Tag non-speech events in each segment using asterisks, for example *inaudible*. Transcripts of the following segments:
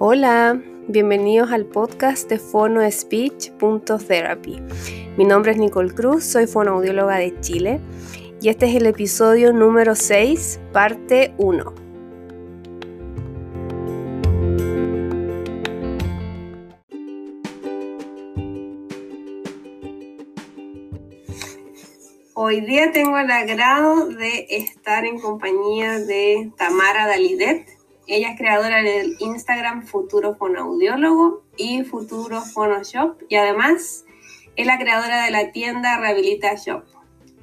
Hola, bienvenidos al podcast de PhonoSpeech.therapy. Mi nombre es Nicole Cruz, soy fonoaudióloga de Chile y este es el episodio número 6, parte 1. Hoy día tengo el agrado de estar en compañía de Tamara Dalidet. Ella es creadora del Instagram Futuro Fonoaudiólogo y Futuro Fonoshop y además es la creadora de la tienda Rehabilita Shop.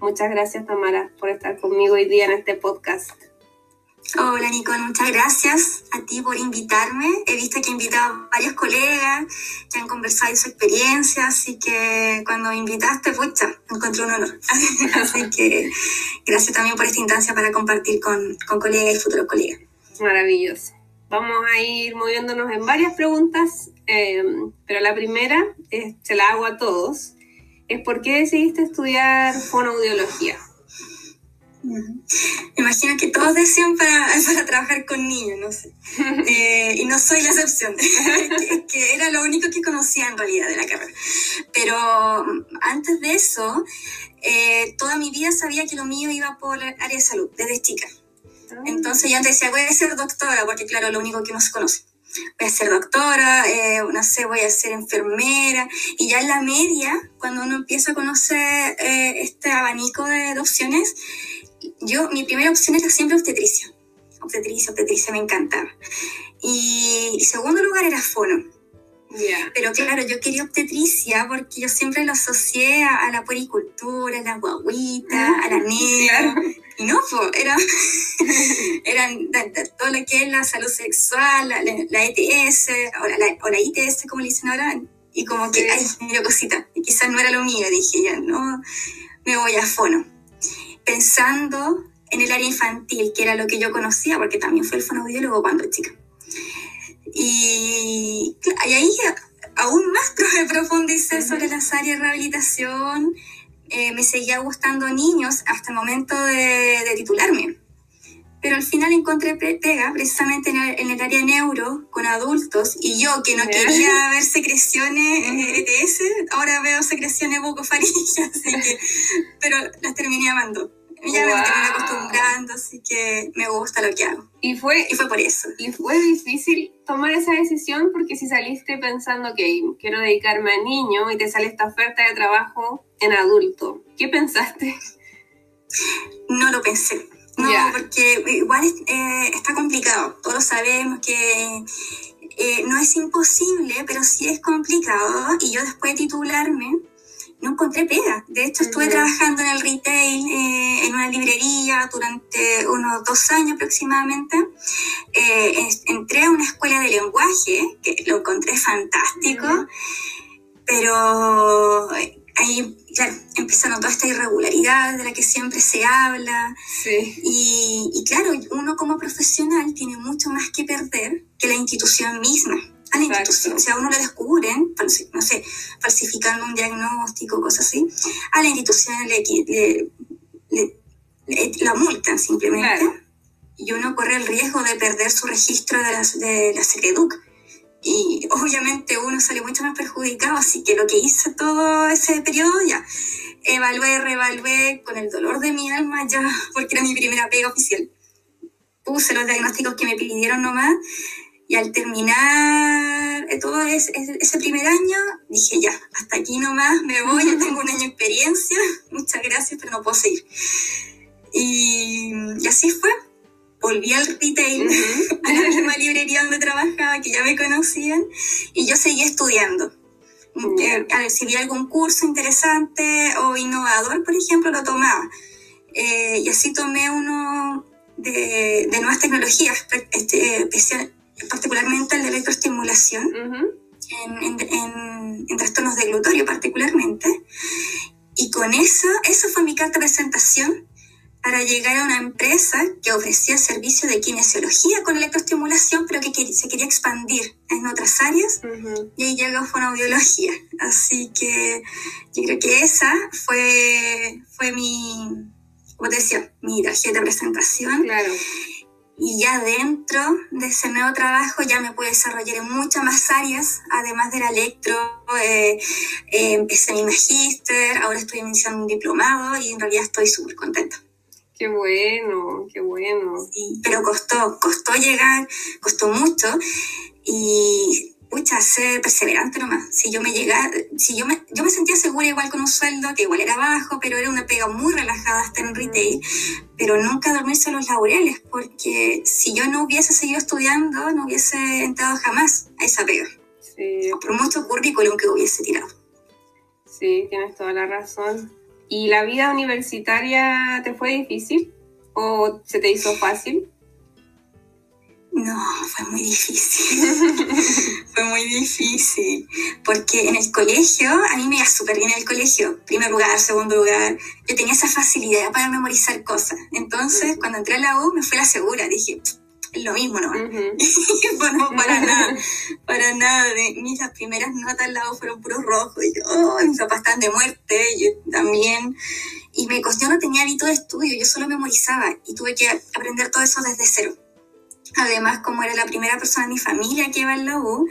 Muchas gracias Tamara por estar conmigo hoy día en este podcast. Hola Nicole, muchas gracias a ti por invitarme. He visto que he invitado a varios colegas que han conversado de su experiencia, así que cuando me invitaste, pucha, encontré un honor. *laughs* así que gracias también por esta instancia para compartir con colegas y futuros colegas. Maravilloso. Vamos a ir moviéndonos en varias preguntas, eh, pero la primera, se la hago a todos, es ¿por qué decidiste estudiar fonoaudiología? Me imagino que todos decían para, *laughs* para trabajar con niños, no sé. *laughs* Eh, y no soy la excepción, *laughs* que, que, era lo único que conocía en realidad de la carrera. Pero antes de eso, eh, toda mi vida sabía que lo mío iba por área de salud, desde chica. Entonces yo antes decía, voy a ser doctora, porque claro, lo único que uno se conoce. Voy a ser doctora, eh, no sé, voy a ser enfermera. Y ya en la media, cuando uno empieza a conocer eh, este abanico de opciones, yo, mi primera opción era siempre obstetricia. Obstetricia, obstetricia, me encantaba. Y, y segundo lugar era fono. Yeah. Pero claro, yo quería obstetricia porque yo siempre lo asocié a, a la puericultura, a la guaguita, a la negra. Claro. Y no, pues, era, *laughs* eran todo lo que es la salud sexual, la, la ETS, o la, o la, ITS, como le dicen ahora, y como que, Sí. ay, dio cosita, y quizás no era lo mío, dije, ya, no, me voy a fono. Pensando en el área infantil, que era lo que yo conocía, porque también fue el fonoaudiólogo cuando chica. Y, y ahí aún más profundicé sobre las áreas de rehabilitación, eh, me seguía gustando niños hasta el momento de, de, titularme. Pero al final encontré pega precisamente en el, en el, área neuro con adultos y yo que no quería ver secreciones ETS, ahora veo secreciones bucofaringeas, *laughs* así que, pero las terminé amando. Ya me terminé acostumbrando, así que me gusta lo que hago. Y fue, Y fue por eso. y fue difícil tomar esa decisión porque si saliste pensando que quiero dedicarme a niño y te sale esta oferta de trabajo en adulto, ¿qué pensaste? No lo pensé. No, porque igual eh, está complicado. Todos sabemos que eh, no es imposible, pero sí es complicado. Y yo después de titularme, no encontré pega. De hecho, estuve trabajando en el retail, eh, en una librería durante unos dos años aproximadamente. Eh, entré a una escuela de lenguaje, que lo encontré fantástico, pero ahí, claro, empezaron toda esta irregularidad de la que siempre se habla. Sí. Y, y claro, uno como profesional tiene mucho más que perder que la institución misma. Institución, o sea, a uno lo descubren, no sé, falsificando un diagnóstico, cosas así. A la institución le, le, le- le- la multan simplemente. Claro. Y uno corre el riesgo de perder su registro de la, de la. Y obviamente uno sale mucho más perjudicado, así que lo que hice todo ese periodo ya, evalué, reevalué con el dolor de mi alma ya, *laughs* porque era mi primera pega oficial. Puse los diagnósticos que me pidieron nomás y al terminar eh, todo ese, primer año dije ya, hasta aquí nomás me voy, ya tengo un año de experiencia, *laughs* muchas gracias, pero no puedo seguir. Y, y así fue, volví al retail, *laughs* a la misma librería donde trabajaba, que ya me conocían, y yo seguí estudiando. Eh, a ver, si vi algún curso interesante o innovador, por ejemplo, lo tomaba. Eh, y así tomé uno de, de nuevas tecnologías, este, especial- particularmente el de electroestimulación, Ujú. en, en- en- en trastornos de glutorio particularmente. Y con eso, eso fue mi carta de presentación para llegar a una empresa que ofrecía servicio de kinesiología con electroestimulación, pero que se quería expandir en otras áreas, Ujú. y ahí llegó fonoaudiología. Así que yo creo que esa fue, fue mi, como te decía, mi tarjeta de presentación. Claro. Y ya dentro de ese nuevo trabajo ya me pude desarrollar en muchas más áreas, además del electro, eh, eh, empecé mi magíster, ahora estoy iniciando un diplomado y en realidad estoy súper contenta. Qué bueno, qué bueno. Sí, pero costó, costó llegar, costó mucho y pucha, ser perseverante nomás. Si yo me llegaba, si yo me, yo me sentía segura igual con un sueldo que igual era bajo, pero era una pega muy relajada hasta en retail, pero nunca dormirse los laureles, porque si yo no hubiese seguido estudiando, no hubiese entrado jamás a esa pega. Sí. Por mucho currículum que hubiese tirado. Sí, tienes toda la razón. ¿Y la vida universitaria te fue difícil o se te hizo fácil? No, fue muy difícil. *laughs* fue muy difícil. Porque en el colegio, a mí me iba súper bien en el colegio. Primer lugar, segundo lugar. Yo tenía esa facilidad para memorizar cosas. Entonces, cuando entré a la U, me fui la segura. Dije, es lo mismo ¿no? bueno, *laughs* para *laughs* nada. Para nada. Mis las primeras notas en la U fueron puros rojos. Y yo, oh, mis papás están de muerte. Yo también. Y me costó, no tenía hábito de estudio. Yo solo memorizaba. Y tuve que aprender todo eso desde cero. Además, como era la primera persona de mi familia que iba en la U,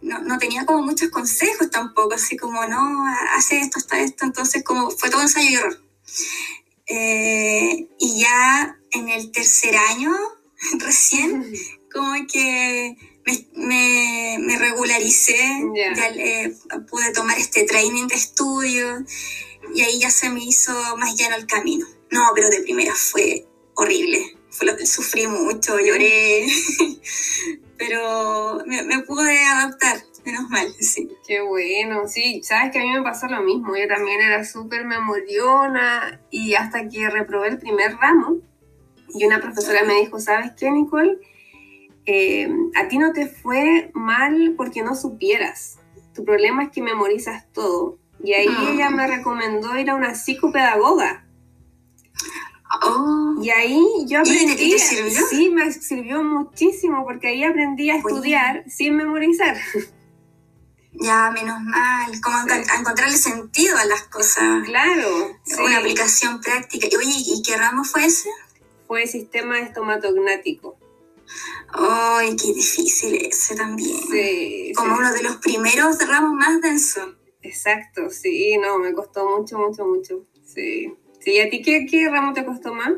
no, no, tenía como muchos consejos tampoco, así como, no, hace esto, hasta esto, entonces como fue todo ensayo y error. Eh, y ya en el tercer año, *laughs* recién, *laughs* como que me, me, regularicé, ya pude tomar este training de estudio y ahí ya se me hizo más llano el camino. No, pero de primera fue horrible sufrí mucho, lloré, *laughs* pero me, pude adaptar, menos mal, sí. Qué bueno, sí, sabes que a mí me pasó lo mismo, yo también era súper memoriona y hasta que reprobé el primer ramo y una profesora me dijo, ¿sabes qué, Nicole? Eh, a ti no te fue mal porque no supieras, tu problema es que memorizas todo. Y ahí ah. ella me recomendó ir a una psicopedagoga Oh. Y ahí yo aprendí. ¿Y sirvió? Sí, me sirvió muchísimo porque ahí aprendí a estudiar sin memorizar. Ya, menos mal. Como a encontrarle sentido a las cosas. Claro. Una aplicación práctica. Oye, ¿y qué ramo fue ese? Fue sistema estomatognático. ¡Ay, qué difícil ese también! Sí. Como uno de los primeros ramos más densos. Exacto, sí, no, me costó mucho, mucho, mucho. Sí. ¿Y a ti qué, qué ramo te costó más?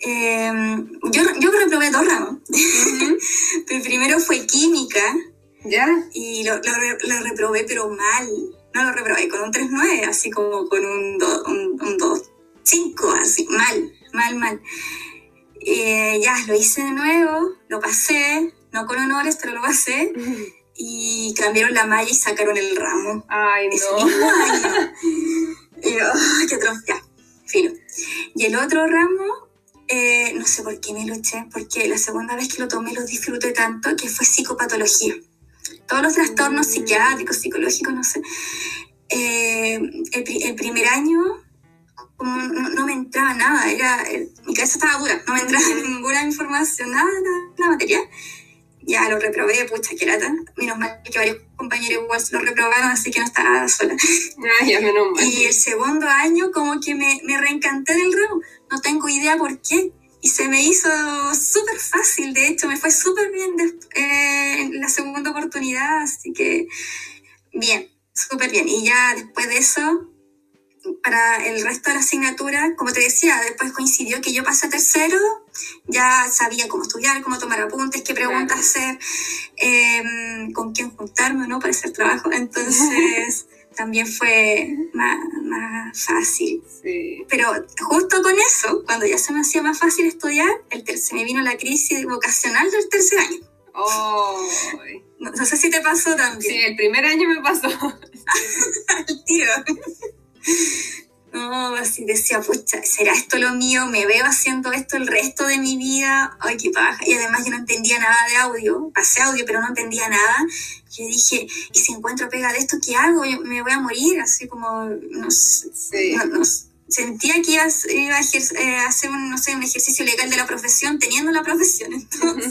Em, yo, yo reprobé dos ramos. *laughs* el primero fue química. ¿Ya? Y lo, lo, reprobé, pero mal. No lo reprobé con un 3.9, así como con un 2.5, así, mal, mal, mal. Eh, ya, lo hice de nuevo, lo pasé, no con honores, pero lo pasé. Y cambiaron la malla y sacaron el ramo. Ay, no. *laughs* *laughs* Y yo, qué ya, filo. Y el otro ramo, eh, no sé por qué me lo eché, porque la segunda vez que lo tomé lo disfruté tanto, que fue psicopatología. Todos los trastornos mm. psiquiátricos, psicológicos, no sé. Eh, el, primer año como no, me entraba nada, era, mi cabeza estaba dura, no me entraba *laughs* ninguna información, nada, nada, la materia ya lo reprobé, pucha, que lata. Menos mal que varios compañeros igual lo reprobaron, así que no estaba sola. *laughs* Ah, ya, menos mal. Y el segundo año como que me, me reencanté del ramo, no tengo idea por qué. Y se me hizo súper fácil, de hecho, me fue súper bien eh, en la segunda oportunidad, así que bien, súper bien. Y ya después de eso, para el resto de la asignatura, como te decía, después coincidió que yo pasé a tercero, ya sabía cómo estudiar, cómo tomar apuntes, qué preguntas hacer, em, con quién juntarme no para hacer trabajo, entonces *laughs* también fue más, fácil. Pero justo con eso, cuando ya se me hacía más fácil estudiar, el se me vino la crisis vocacional del tercer año. No, sé si te pasó también. Sí, el primer año me pasó. *laughs* Al tiro. No, así decía, pucha, ¿será esto lo mío? ¿Me veo haciendo esto el resto de mi vida? Ay, qué paja. Y además yo no entendía nada de audio. Pasé audio, pero no entendía nada. Yo dije, ¿y si encuentro pega de esto, qué hago? me voy a morir, así como, no sé. sentía que iba, a eh, hacer un, no sé, un ejercicio legal de la profesión teniendo la profesión. *laughs* Entonces,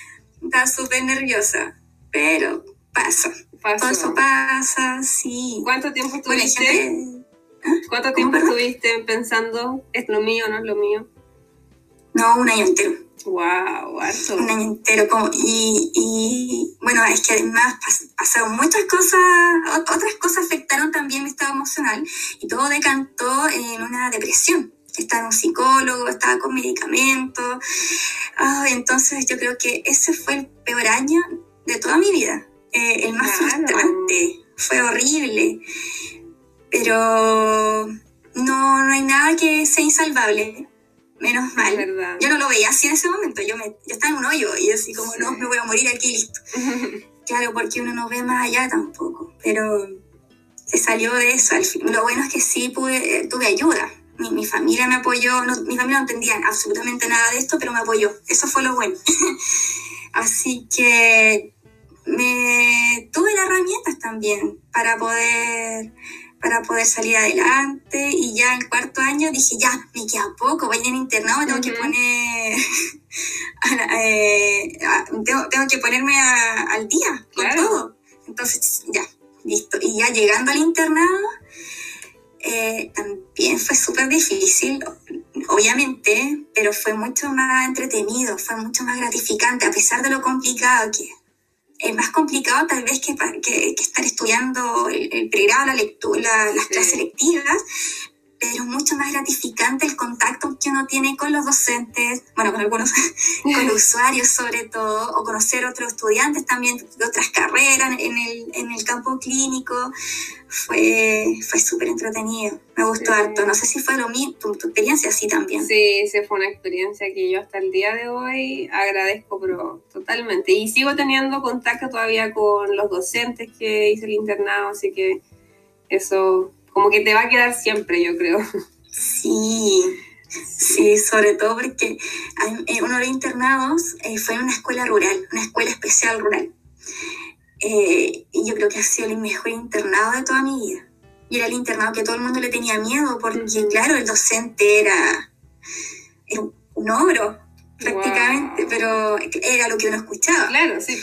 *laughs* estaba súper nerviosa. Pero pasa. Todo eso pasa, sí. ¿Cuánto tiempo estuviste? ¿Ah? ¿Cuánto tiempo estuviste pensando, es lo mío, no es lo mío? No, un año entero. Wow, Un año entero. Como, y, y, bueno, es que además pasaron muchas cosas, otras cosas afectaron también mi estado emocional y todo decantó en una depresión. Estaba en un psicólogo, estaba con medicamentos. entonces yo creo que ese fue el peor año de toda mi vida. Eh, el más frustrante. Fue horrible. Pero no, no hay nada que sea insalvable menos mal. Yo no lo veía así en ese momento, yo, me, yo estaba en un hoyo y así como, no, me voy a morir aquí, listo. *laughs* claro, porque uno no ve más allá tampoco, pero se salió de eso. Al fin. Lo bueno es que sí pude, tuve ayuda. Mi, mi familia me apoyó, mi familia no entendía absolutamente nada de esto, pero me apoyó. Eso fue lo bueno. *laughs* así que me tuve las herramientas también para poder para poder salir adelante y ya en cuarto año dije, ya, me queda poco, voy en internado, tengo que poner, *laughs* eh, tengo, tengo, que ponerme al día con todo. Entonces, ya, listo. Y ya llegando al internado, eh, también fue súper difícil, obviamente, pero fue mucho más entretenido, fue mucho más gratificante, a pesar de lo complicado que es más complicado tal vez que, que, estar estudiando el, pregrado, la lectura, las clases lectivas, pero mucho más gratificante el contacto que uno tiene con los docentes, bueno, con algunos, *laughs* con los *laughs* usuarios sobre todo, o conocer otros estudiantes también de otras carreras en el, en el campo clínico. Fue, fue súper entretenido, me gustó harto. No sé si fue lo mismo, tu, experiencia así también. Sí, sí, fue una experiencia que yo hasta el día de hoy agradezco, pero totalmente. Y sigo teniendo contacto todavía con los docentes que hice el internado, así que eso como que te va a quedar siempre, yo creo. Sí, sí, sobre todo porque eh, uno de los internados eh, fue en una escuela rural, una escuela especial rural. Eh, y yo creo que ha sido el mejor internado de toda mi vida. Y era el internado que todo el mundo le tenía miedo, porque claro, el docente era, un ogro, prácticamente, pero era lo que uno escuchaba. Claro, sí.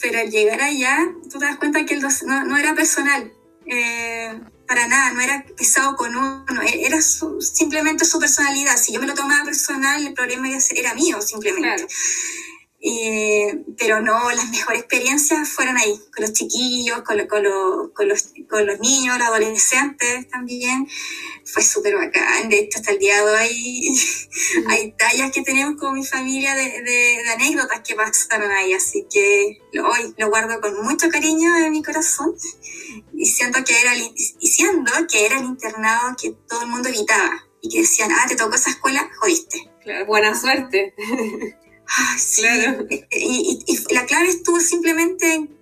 Pero al llegar allá, tú te das cuenta que el no, no, era personal. Eh, para nada, no era pesado con uno, e-, era simplemente su personalidad. Si yo me lo tomaba personal, el problema era mío, simplemente. Eh, pero no, las mejores experiencias fueron ahí, con los chiquillos, con, con, con, los, con los niños, los adolescentes también. Fue súper bacán. De hecho, hasta el día de hoy hay tallas que tenemos con mi familia de, de, anécdotas que pasaron ahí. Así que lo, hoy lo guardo con mucho cariño en mi corazón. Y siento que era, diciendo que era el internado que todo el mundo evitaba. Y que decían, ah, te tocó esa escuela, jodiste. Claro, buena suerte. *laughs* Ah, sí. Y, la clave estuvo simplemente en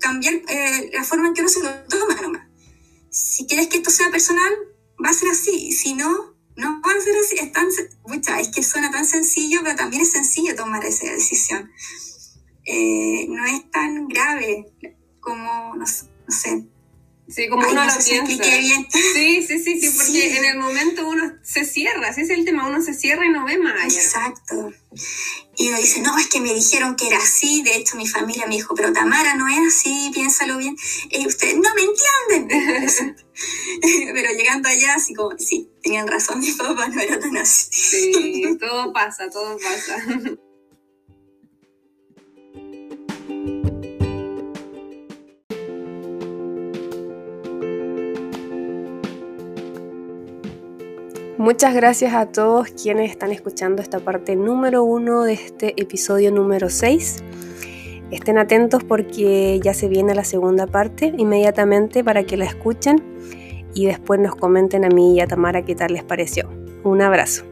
cambiar eh, la forma en que uno se lo toma nomás. Si quieres que esto sea personal, va a ser así. Si no, no va a ser así. Es, tan, es que suena tan sencillo, pero también es sencillo tomar esa decisión. Eh, no es tan grave como, no sé, Sí, como uno lo piensa. Sí, sí, sí, sí, porque en el momento uno se cierra, ese es el tema, uno se cierra y no ve más allá. Exacto. Y uno dice, no, es que me dijeron que era así, de hecho mi familia me dijo, pero Tamara no es así, piénsalo bien. Y ustedes no me entienden. *laughs* pero llegando allá, así como, sí, tenían razón, *laughs* mi papá no era tan así. Sí, todo pasa, todo pasa. Muchas gracias a todos quienes están escuchando esta parte número uno de este episodio número 6. Estén atentos porque ya se viene la segunda parte inmediatamente para que la escuchen y después nos comenten a mí y a Tamara qué tal les pareció. Un abrazo.